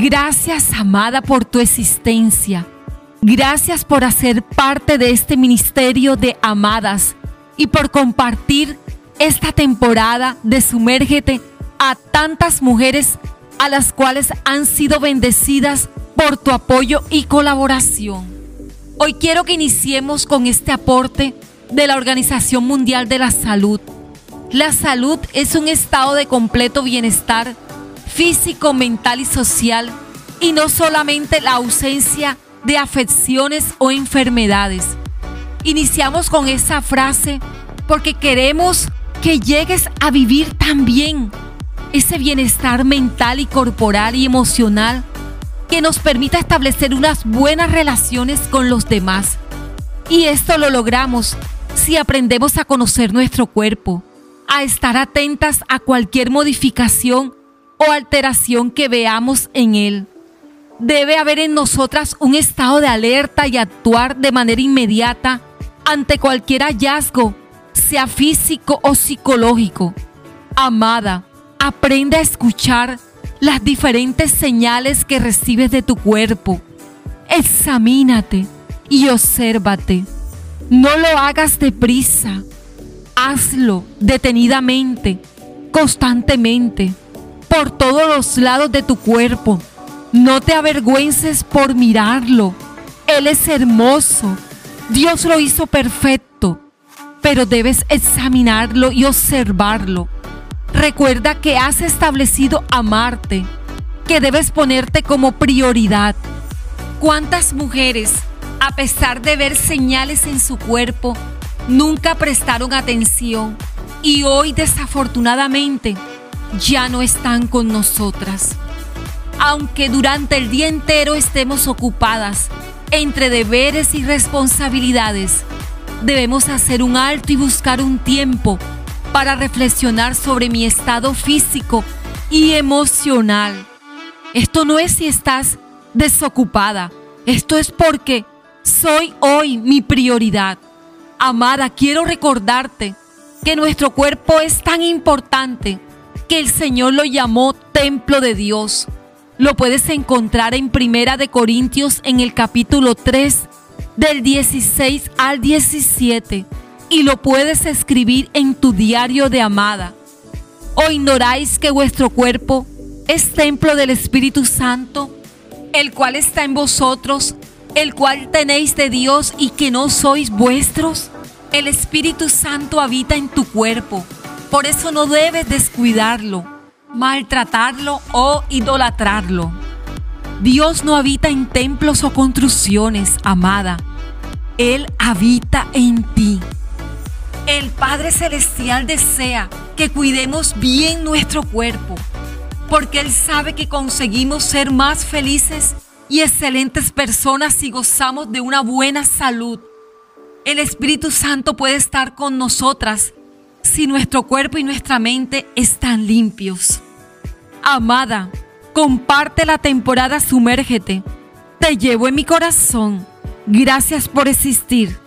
Gracias, amada, por tu existencia. Gracias por hacer parte de este ministerio de amadas y por compartir esta temporada de Sumérgete a tantas mujeres a las cuales han sido bendecidas por tu apoyo y colaboración. Hoy quiero que iniciemos con este aporte de la Organización Mundial de la Salud. La salud es un estado de completo bienestar físico, mental y social y no solamente la ausencia de afecciones o enfermedades. Iniciamos con esa frase porque queremos que llegues a vivir también ese bienestar mental y corporal y emocional que nos permita establecer unas buenas relaciones con los demás. Y esto lo logramos si aprendemos a conocer nuestro cuerpo, a estar atentas a cualquier modificación o alteración que veamos en él. Debe haber en nosotras un estado de alerta y actuar de manera inmediata ante cualquier hallazgo, sea físico o psicológico. Amada, aprende a escuchar las diferentes señales que recibes de tu cuerpo. Examínate y obsérvate. No lo hagas deprisa. Hazlo detenidamente, constantemente, por todos los lados de tu cuerpo. No te avergüences por mirarlo. Él es hermoso. Dios lo hizo perfecto. Pero debes examinarlo y observarlo Recuerda que has establecido amarte, que debes ponerte como prioridad. ¿Cuántas mujeres, a pesar de ver señales en su cuerpo, nunca prestaron atención y hoy desafortunadamente ya no están con nosotras? Aunque durante el día entero estemos ocupadas entre deberes y responsabilidades, debemos hacer un alto y buscar un tiempo para reflexionar sobre mi estado físico y emocional. Esto no es si estás desocupada, esto es porque soy hoy mi prioridad. Amada, quiero recordarte que nuestro cuerpo es tan importante que el Señor lo llamó templo de Dios. Lo puedes encontrar en Primera de Corintios en el capítulo 3 del 16 al 17 y lo puedes escribir en tu diario de amada. ¿O ignoráis que vuestro cuerpo es templo del Espíritu Santo, el cual está en vosotros, el cual tenéis de Dios y que no sois vuestros? El Espíritu Santo habita en tu cuerpo, por eso no debes descuidarlo, maltratarlo o idolatrarlo. Dios no habita en templos o construcciones, amada. Él habita en ti. El Padre Celestial desea que cuidemos bien nuestro cuerpo, porque Él sabe que conseguimos ser más felices y excelentes personas si gozamos de una buena salud. El Espíritu Santo puede estar con nosotras si nuestro cuerpo y nuestra mente están limpios. Amada, comparte la temporada Sumérgete. Te llevo en mi corazón. Gracias por existir.